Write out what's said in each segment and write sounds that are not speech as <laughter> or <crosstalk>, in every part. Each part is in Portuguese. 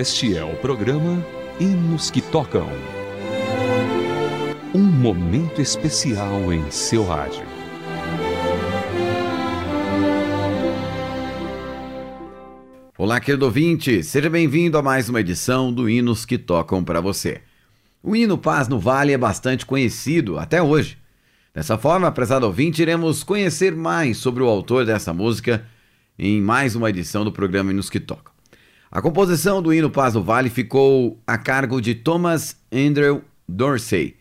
Este é o programa Hinos que Tocam. Um momento especial em seu rádio. Olá, querido ouvinte, seja bem-vindo a mais uma edição do Hinos que Tocam para você. O hino Paz no Vale é bastante conhecido até hoje. Dessa forma, prezado ouvinte, iremos conhecer mais sobre o autor dessa música em mais uma edição do programa Hinos que Tocam. A composição do hino Paz no Vale ficou a cargo de Thomas Andrew Dorsey.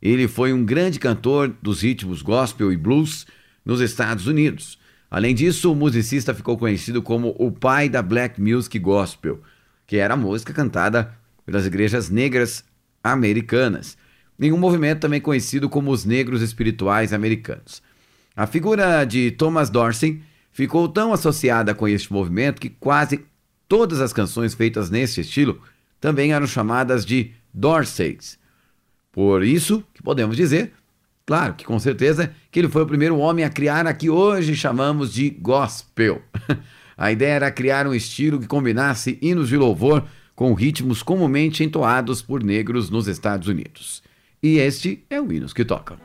Ele foi um grande cantor dos ritmos gospel e blues nos Estados Unidos. Além disso, o musicista ficou conhecido como o pai da black music gospel, que era a música cantada pelas igrejas negras americanas, em um movimento também conhecido como os negros espirituais americanos. A figura de Thomas Dorsey ficou tão associada com este movimento que quase todas as canções feitas neste estilo também eram chamadas de Dorseys. Por isso que podemos dizer Claro que com certeza que ele foi o primeiro homem a criar a que hoje chamamos de gospel. <laughs> A ideia era criar um estilo que combinasse hinos de louvor com ritmos comumente entoados por negros nos Estados Unidos. E este é o Hinos que Tocam.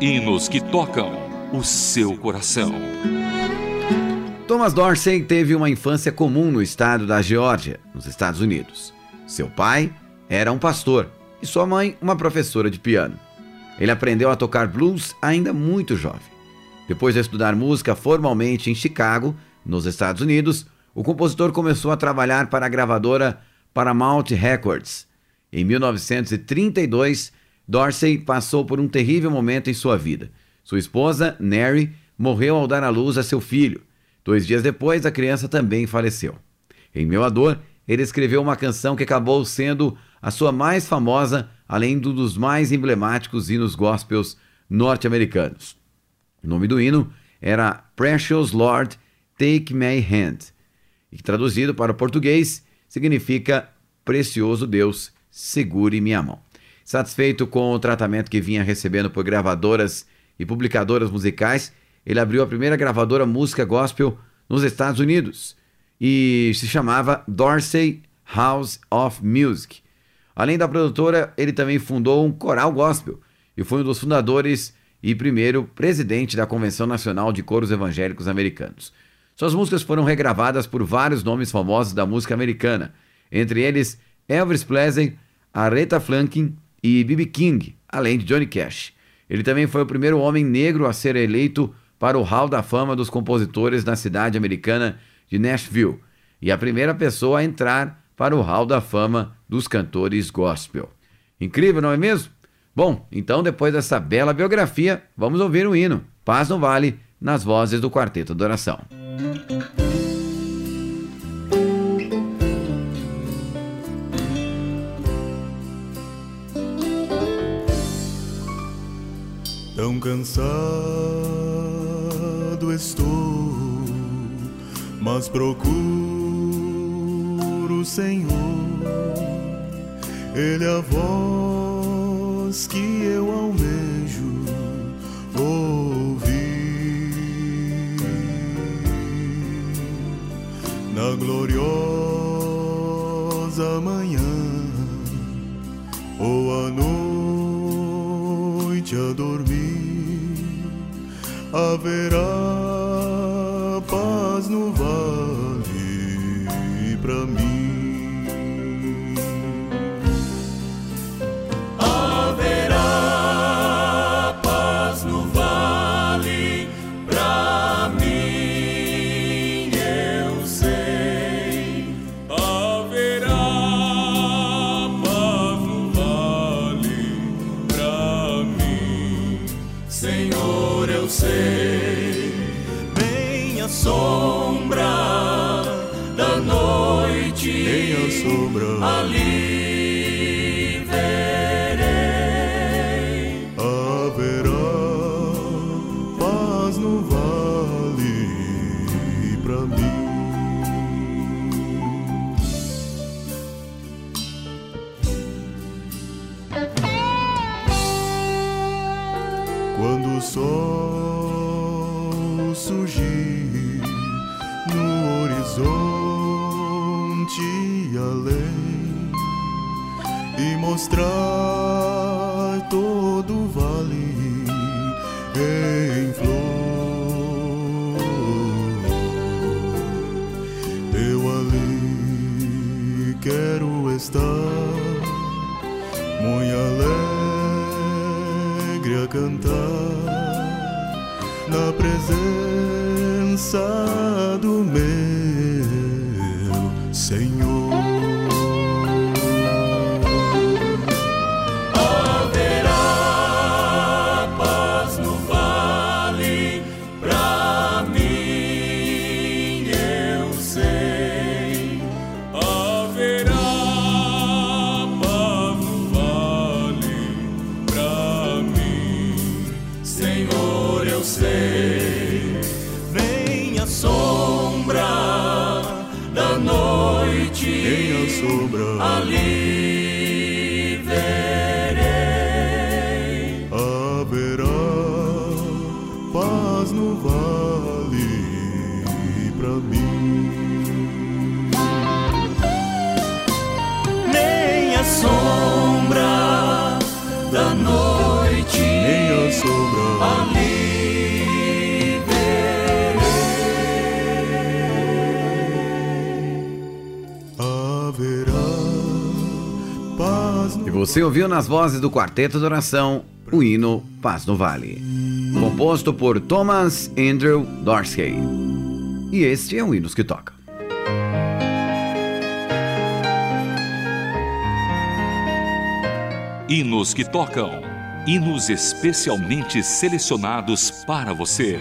Hinos que tocam o seu coração. Thomas Dorsey teve uma infância comum no estado da Geórgia, nos Estados Unidos. Seu pai era um pastor e sua mãe uma professora de piano. Ele aprendeu a tocar blues ainda muito jovem. Depois de estudar música formalmente em Chicago, nos Estados Unidos, o compositor começou a trabalhar para a gravadora Paramount Records. Em 1932, Dorsey passou por um terrível momento em sua vida. Sua esposa, Neri, morreu ao dar à luz a seu filho. Dois dias depois, a criança também faleceu. Em Meu a Dor, ele escreveu uma canção que acabou sendo a sua mais famosa, além do dos mais emblemáticos hinos gospels norte-americanos. O nome do hino era Precious Lord, Take My Hand, e traduzido para o português significa Precioso Deus, segure minha mão. Satisfeito com o tratamento que vinha recebendo por gravadoras e publicadoras musicais, ele abriu a primeira gravadora música gospel nos Estados Unidos e se chamava Dorsey House of Music. Além da produtora, ele também fundou um coral gospel e foi um dos fundadores e primeiro presidente da Convenção Nacional de Coros Evangélicos Americanos. Suas músicas foram regravadas por vários nomes famosos da música americana, entre eles Elvis Presley, Aretha Franklin e B.B. King, além de Johnny Cash. Ele também foi o primeiro homem negro a ser eleito para o Hall da Fama dos Compositores na cidade americana de Nashville e a primeira pessoa a entrar para o Hall da Fama dos Cantores Gospel. Incrível, não é mesmo? Bom, então depois dessa bela biografia, vamos ouvir o hino Paz no Vale, nas vozes do Quarteto Adoração. Tão cansado estou, mas procuro o Senhor, Ele é a voz que eu almejo ouvir. Na gloriosa manhã ou à noite haverá paz no vale mostrar todo vale em flor. Eu ali quero estar, muito alegre a cantar na presença E você ouviu nas vozes do Quarteto de Oração o hino Paz no Vale, composto por Thomas Andrew Dorsey. E este é um Hinos que Toca. Hinos que tocam. Hinos especialmente selecionados para você.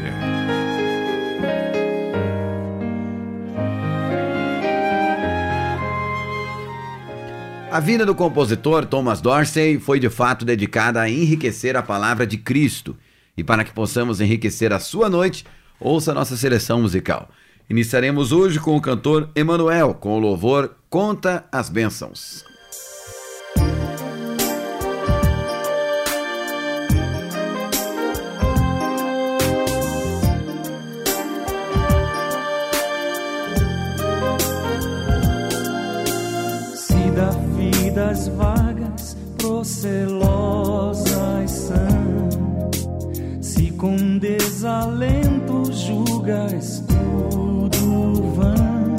A vida do compositor Thomas Dorsey foi de fato dedicada a enriquecer a palavra de Cristo. E para que possamos enriquecer a sua noite, ouça nossa seleção musical. Iniciaremos hoje com o cantor Emanuel, com o louvor Conta as Bênçãos. Vidas vagas, procelosas são, se com desalento julgas tudo vão,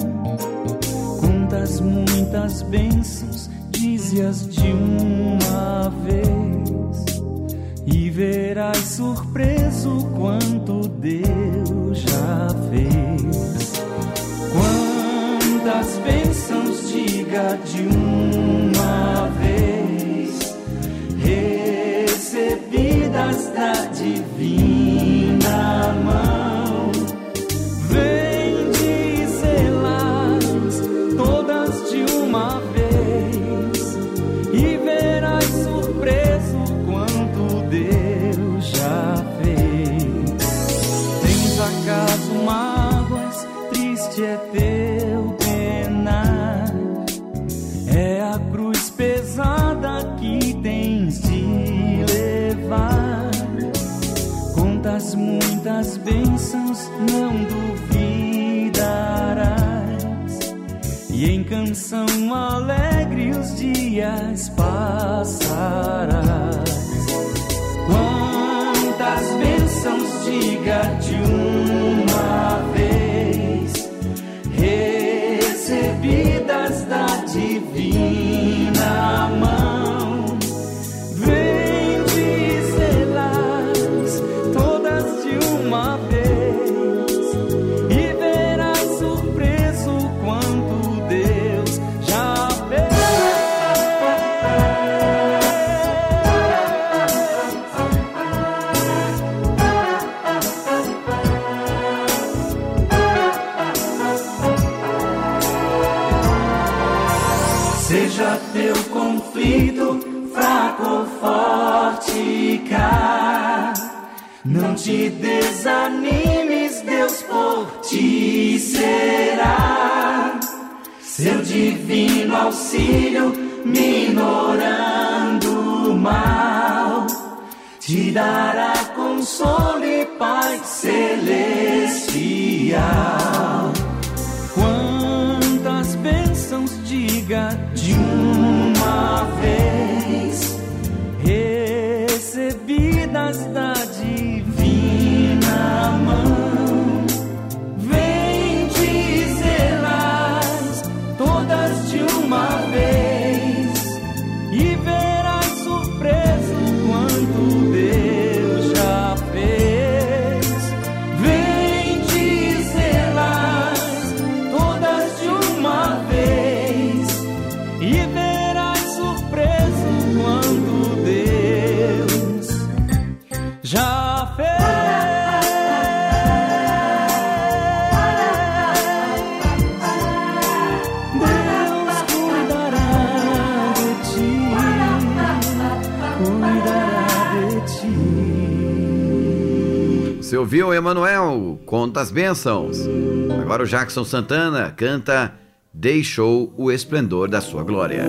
contas muitas bênçãos, dize-as de uma vez, e verás surpreso quanto Deus já fez. Quantas bênçãos diga de uma be. Dias passarás. Não te desanimes, Deus por ti será. Seu divino auxílio, minorando o mal, te dará consolo e paz celestial. Quantas bênçãos diga ouviu Emanuel, Conta as Bênçãos. Agora o Jackson Santana canta Deixou o Esplendor da Sua Glória.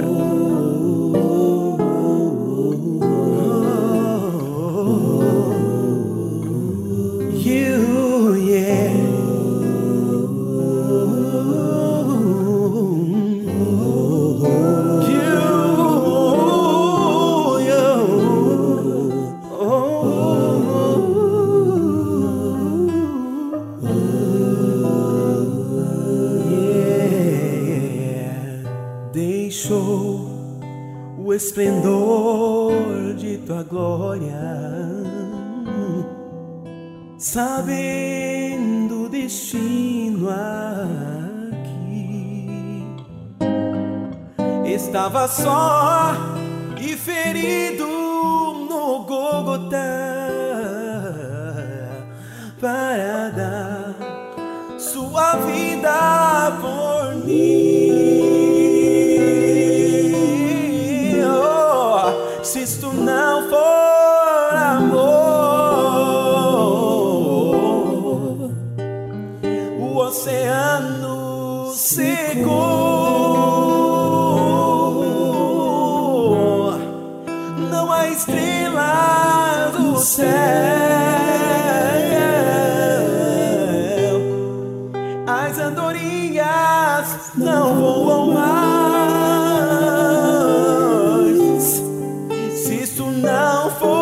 Estava só e ferido no Gogotá. Para dar sua vida isso não for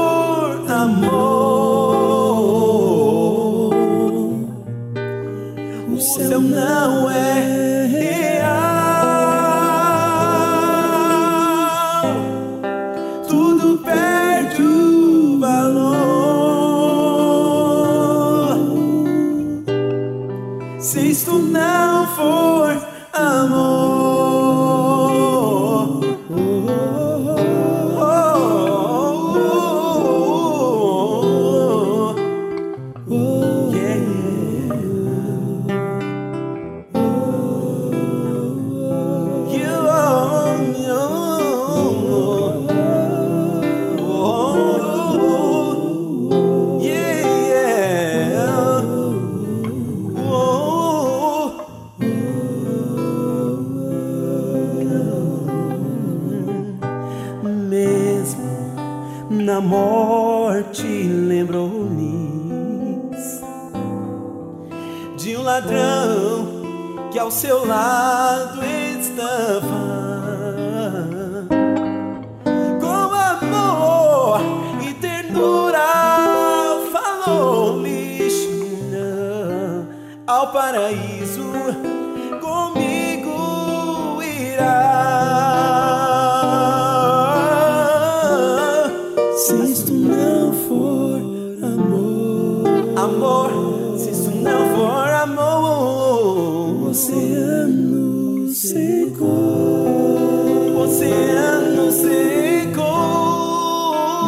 Se isto não for amor, amor, se isso não for amor, o oceano secou, o oceano secou,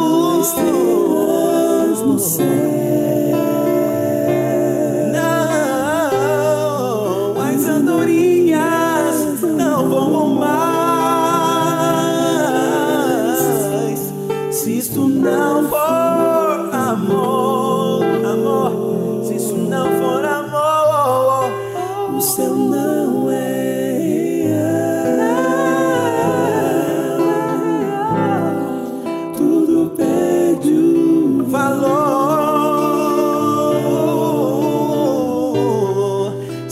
não estrelas no céu.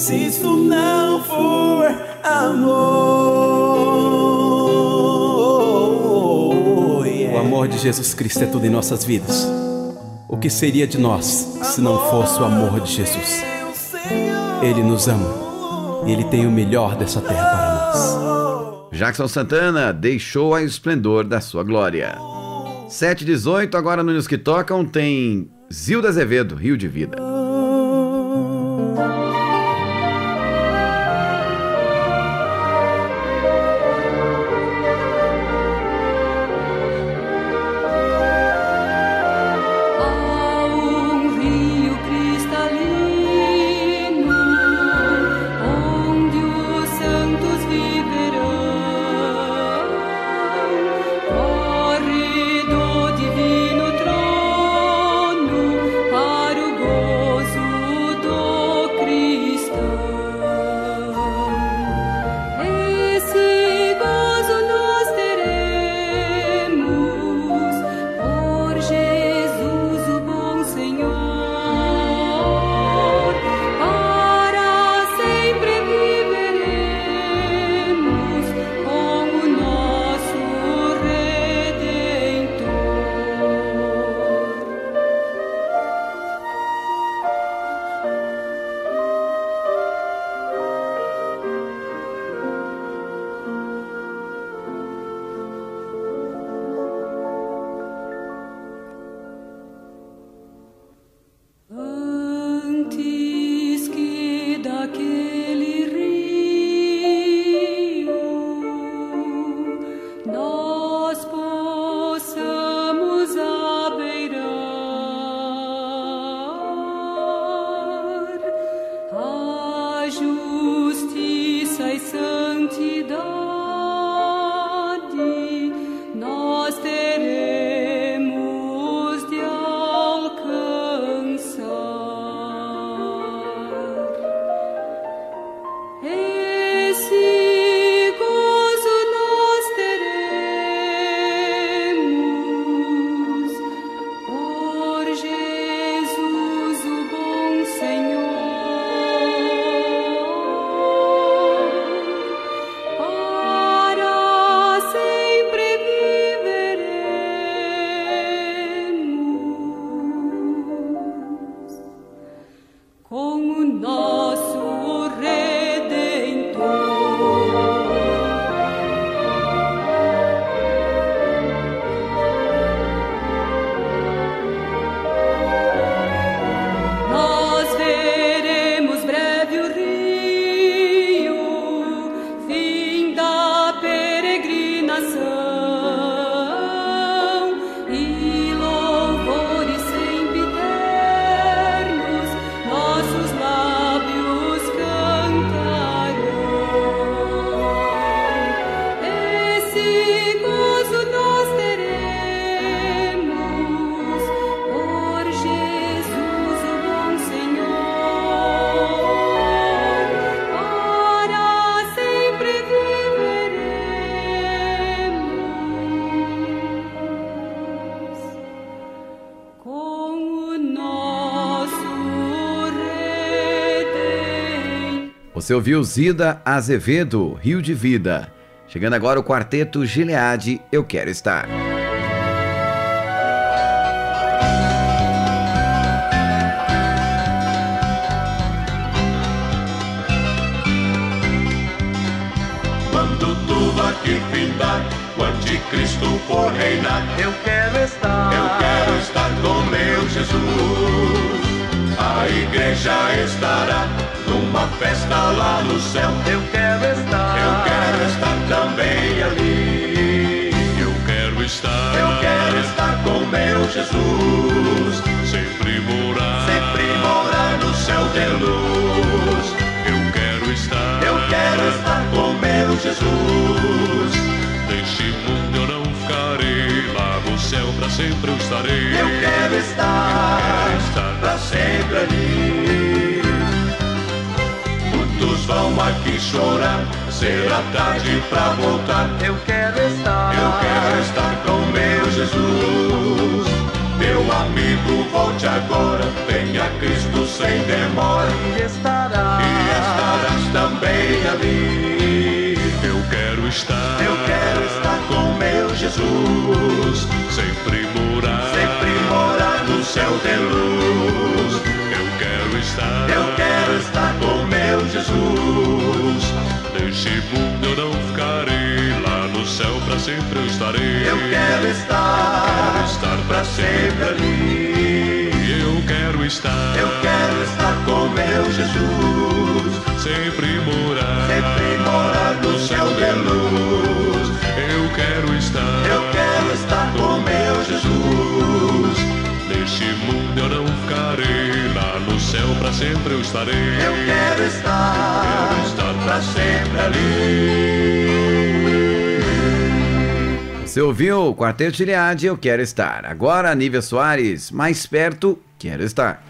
Se isso não for amor, O amor de Jesus Cristo é tudo em nossas vidas. O que seria de nós se não fosse o amor de Jesus? Ele nos ama e Ele tem o melhor dessa terra para nós. Jackson Santana deixou a esplendor da sua glória. 718, agora no News que Tocam tem Zilda Azevedo, Rio de Vida. Você ouviu Zida Azevedo, Rio de Vida. Chegando agora o quarteto Gileade, Eu Quero Estar. Festa lá no céu. Eu quero estar. Eu quero estar também ali. Eu quero estar. Eu quero estar com meu Jesus. Sempre morar. Sempre morar no céu de luz. Eu quero estar. Eu quero estar com meu Jesus. Neste mundo eu não ficarei. Lá no céu pra sempre eu estarei. Eu quero estar. Eu aqui chorar, será tarde pra voltar. Eu quero estar. Eu quero estar com meu Jesus. Meu amigo, volte agora, venha Cristo sem demora. E estará. E estarás também ali. Eu quero estar, eu quero estar com meu Jesus. Sempre morar, sempre morar no céu de luz. Eu quero estar, eu quero estar com meu Jesus. Neste mundo eu não ficarei, lá no céu pra sempre eu estarei. Eu quero estar, eu quero estar pra sempre ali. Eu quero estar, eu quero estar com meu Jesus. Sempre morar, sempre morar no céu de luz. Eu quero estar, eu quero estar com meu Jesus. Neste mundo eu não ficarei, lá céu pra sempre eu estarei. Eu quero estar, quero estar pra sempre ali. Você ouviu o quarteto Gileade, Eu Quero Estar. Agora, Nívia Soares, mais perto, Quero Estar.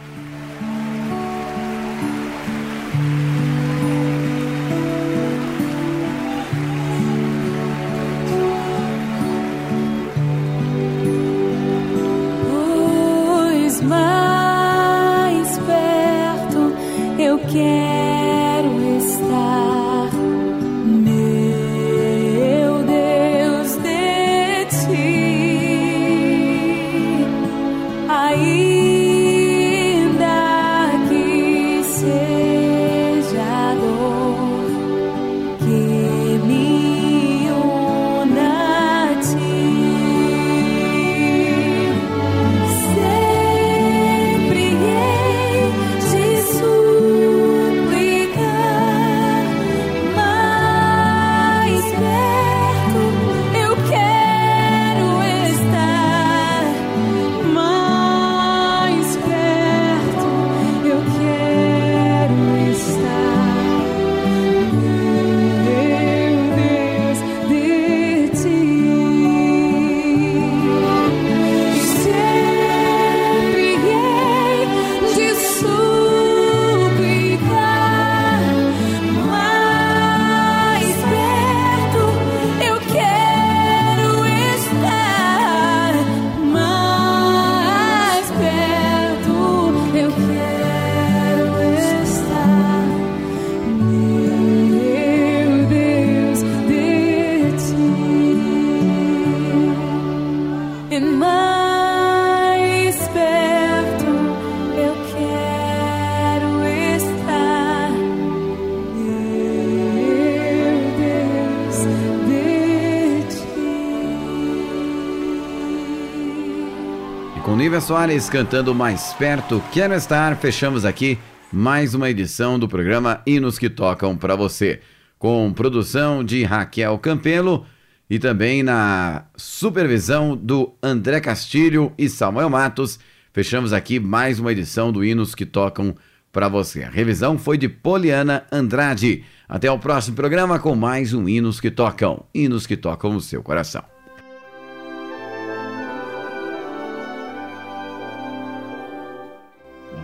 Soares cantando mais perto, Quero Estar, fechamos aqui mais uma edição do programa Hinos que Tocam para você. Com produção de Raquel Campelo e também na supervisão do André Castilho e Samuel Matos, fechamos aqui mais uma edição do Hinos que Tocam para você. A revisão foi de Poliana Andrade. Até o próximo programa com mais um Hinos que Tocam. Hinos que tocam o seu coração.